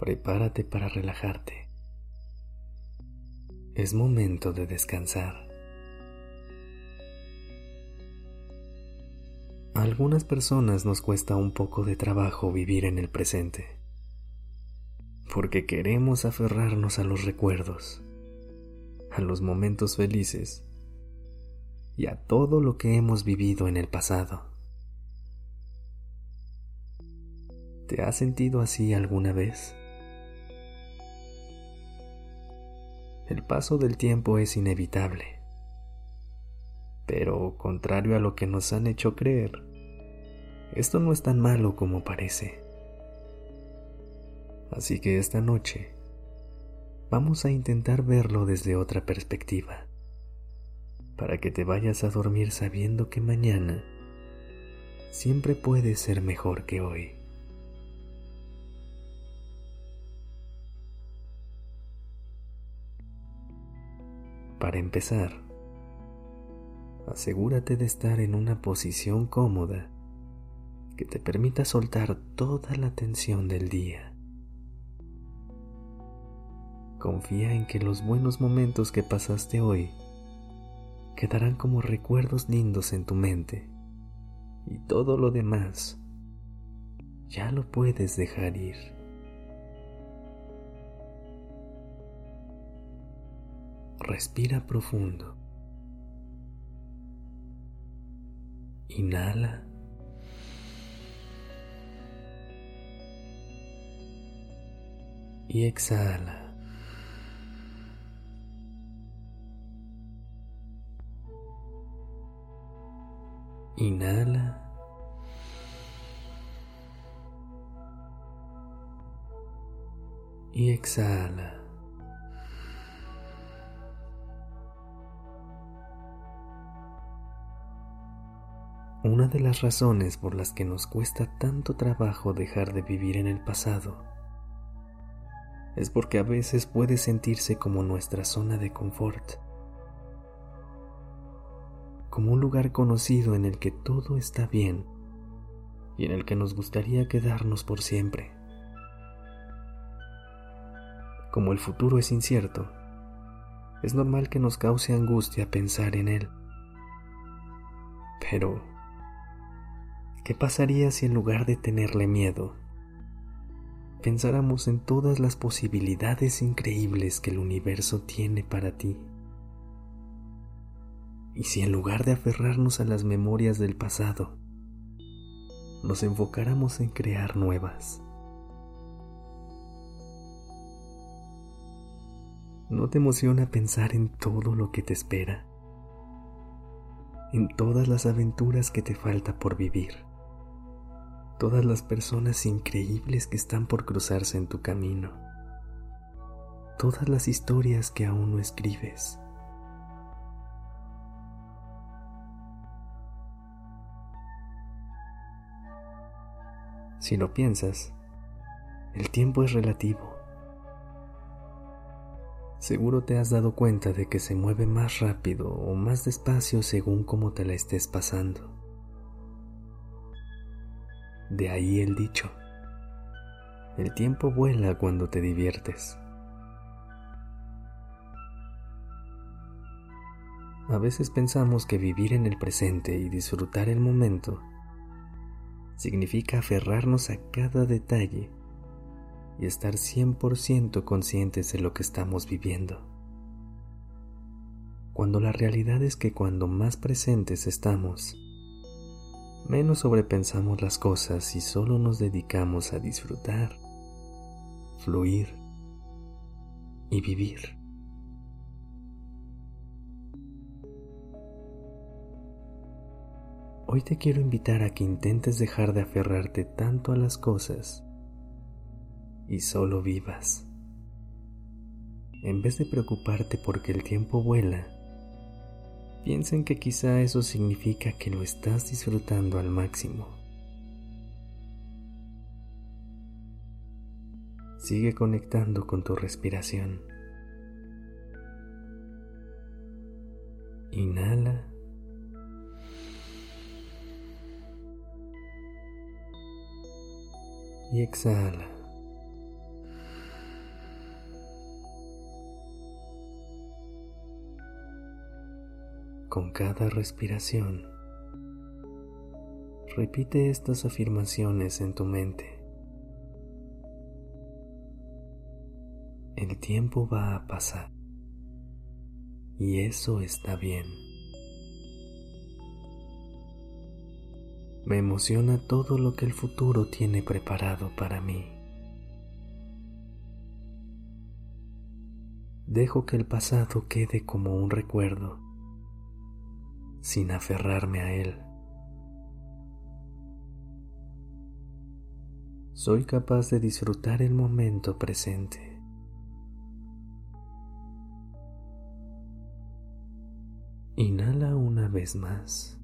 Prepárate para relajarte. Es momento de descansar. A algunas personas nos cuesta un poco de trabajo vivir en el presente, porque queremos aferrarnos a los recuerdos, a los momentos felices y a todo lo que hemos vivido en el pasado. ¿Te has sentido así alguna vez? El paso del tiempo es inevitable, pero contrario a lo que nos han hecho creer, esto no es tan malo como parece. Así que esta noche vamos a intentar verlo desde otra perspectiva para que te vayas a dormir sabiendo que mañana siempre puede ser mejor que hoy. Para empezar, asegúrate de estar en una posición cómoda que te permita soltar toda la tensión del día. Confía en que los buenos momentos que pasaste hoy quedarán como recuerdos lindos en tu mente y todo lo demás ya lo puedes dejar ir. Respira profundo. Inhala. Y exhala. Inhala. Y exhala. Una de las razones por las que nos cuesta tanto trabajo dejar de vivir en el pasado es porque a veces puede sentirse como nuestra zona de confort como un lugar conocido en el que todo está bien y en el que nos gustaría quedarnos por siempre. Como el futuro es incierto, es normal que nos cause angustia pensar en él. Pero, ¿qué pasaría si en lugar de tenerle miedo, pensáramos en todas las posibilidades increíbles que el universo tiene para ti? ¿Y si en lugar de aferrarnos a las memorias del pasado, nos enfocáramos en crear nuevas? ¿No te emociona pensar en todo lo que te espera? En todas las aventuras que te falta por vivir. Todas las personas increíbles que están por cruzarse en tu camino. Todas las historias que aún no escribes Si lo piensas, el tiempo es relativo. Seguro te has dado cuenta de que se mueve más rápido o más despacio según cómo te la estés pasando. De ahí el dicho, el tiempo vuela cuando te diviertes. A veces pensamos que vivir en el presente y disfrutar el momento significa aferrarnos a cada detalle y estar 100% conscientes de lo que estamos viviendo. Cuando la realidad es que cuando más presentes estamos, menos sobrepensamos las cosas y solo nos dedicamos a disfrutar, fluir y vivir. Hoy te quiero invitar a que intentes dejar de aferrarte tanto a las cosas y solo vivas. En vez de preocuparte porque el tiempo vuela, piensa en que quizá eso significa que lo estás disfrutando al máximo. Sigue conectando con tu respiración. Inhala. Y exhala. Con cada respiración, repite estas afirmaciones en tu mente. El tiempo va a pasar y eso está bien. Me emociona todo lo que el futuro tiene preparado para mí. Dejo que el pasado quede como un recuerdo, sin aferrarme a él. Soy capaz de disfrutar el momento presente. Inhala una vez más.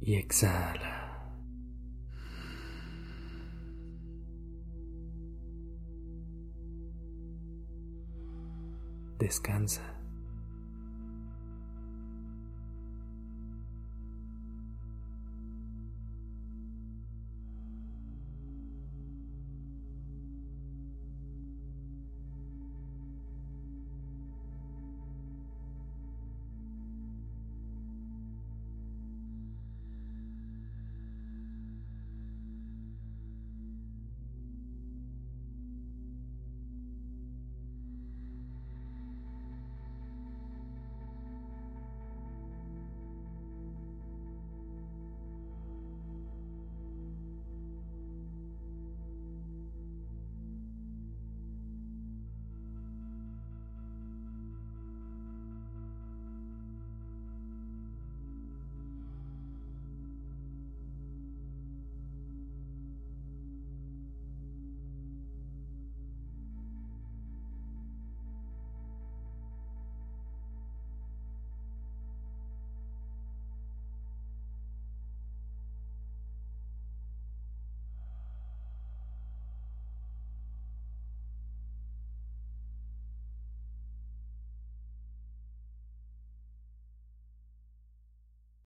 Y exhala. Descansa.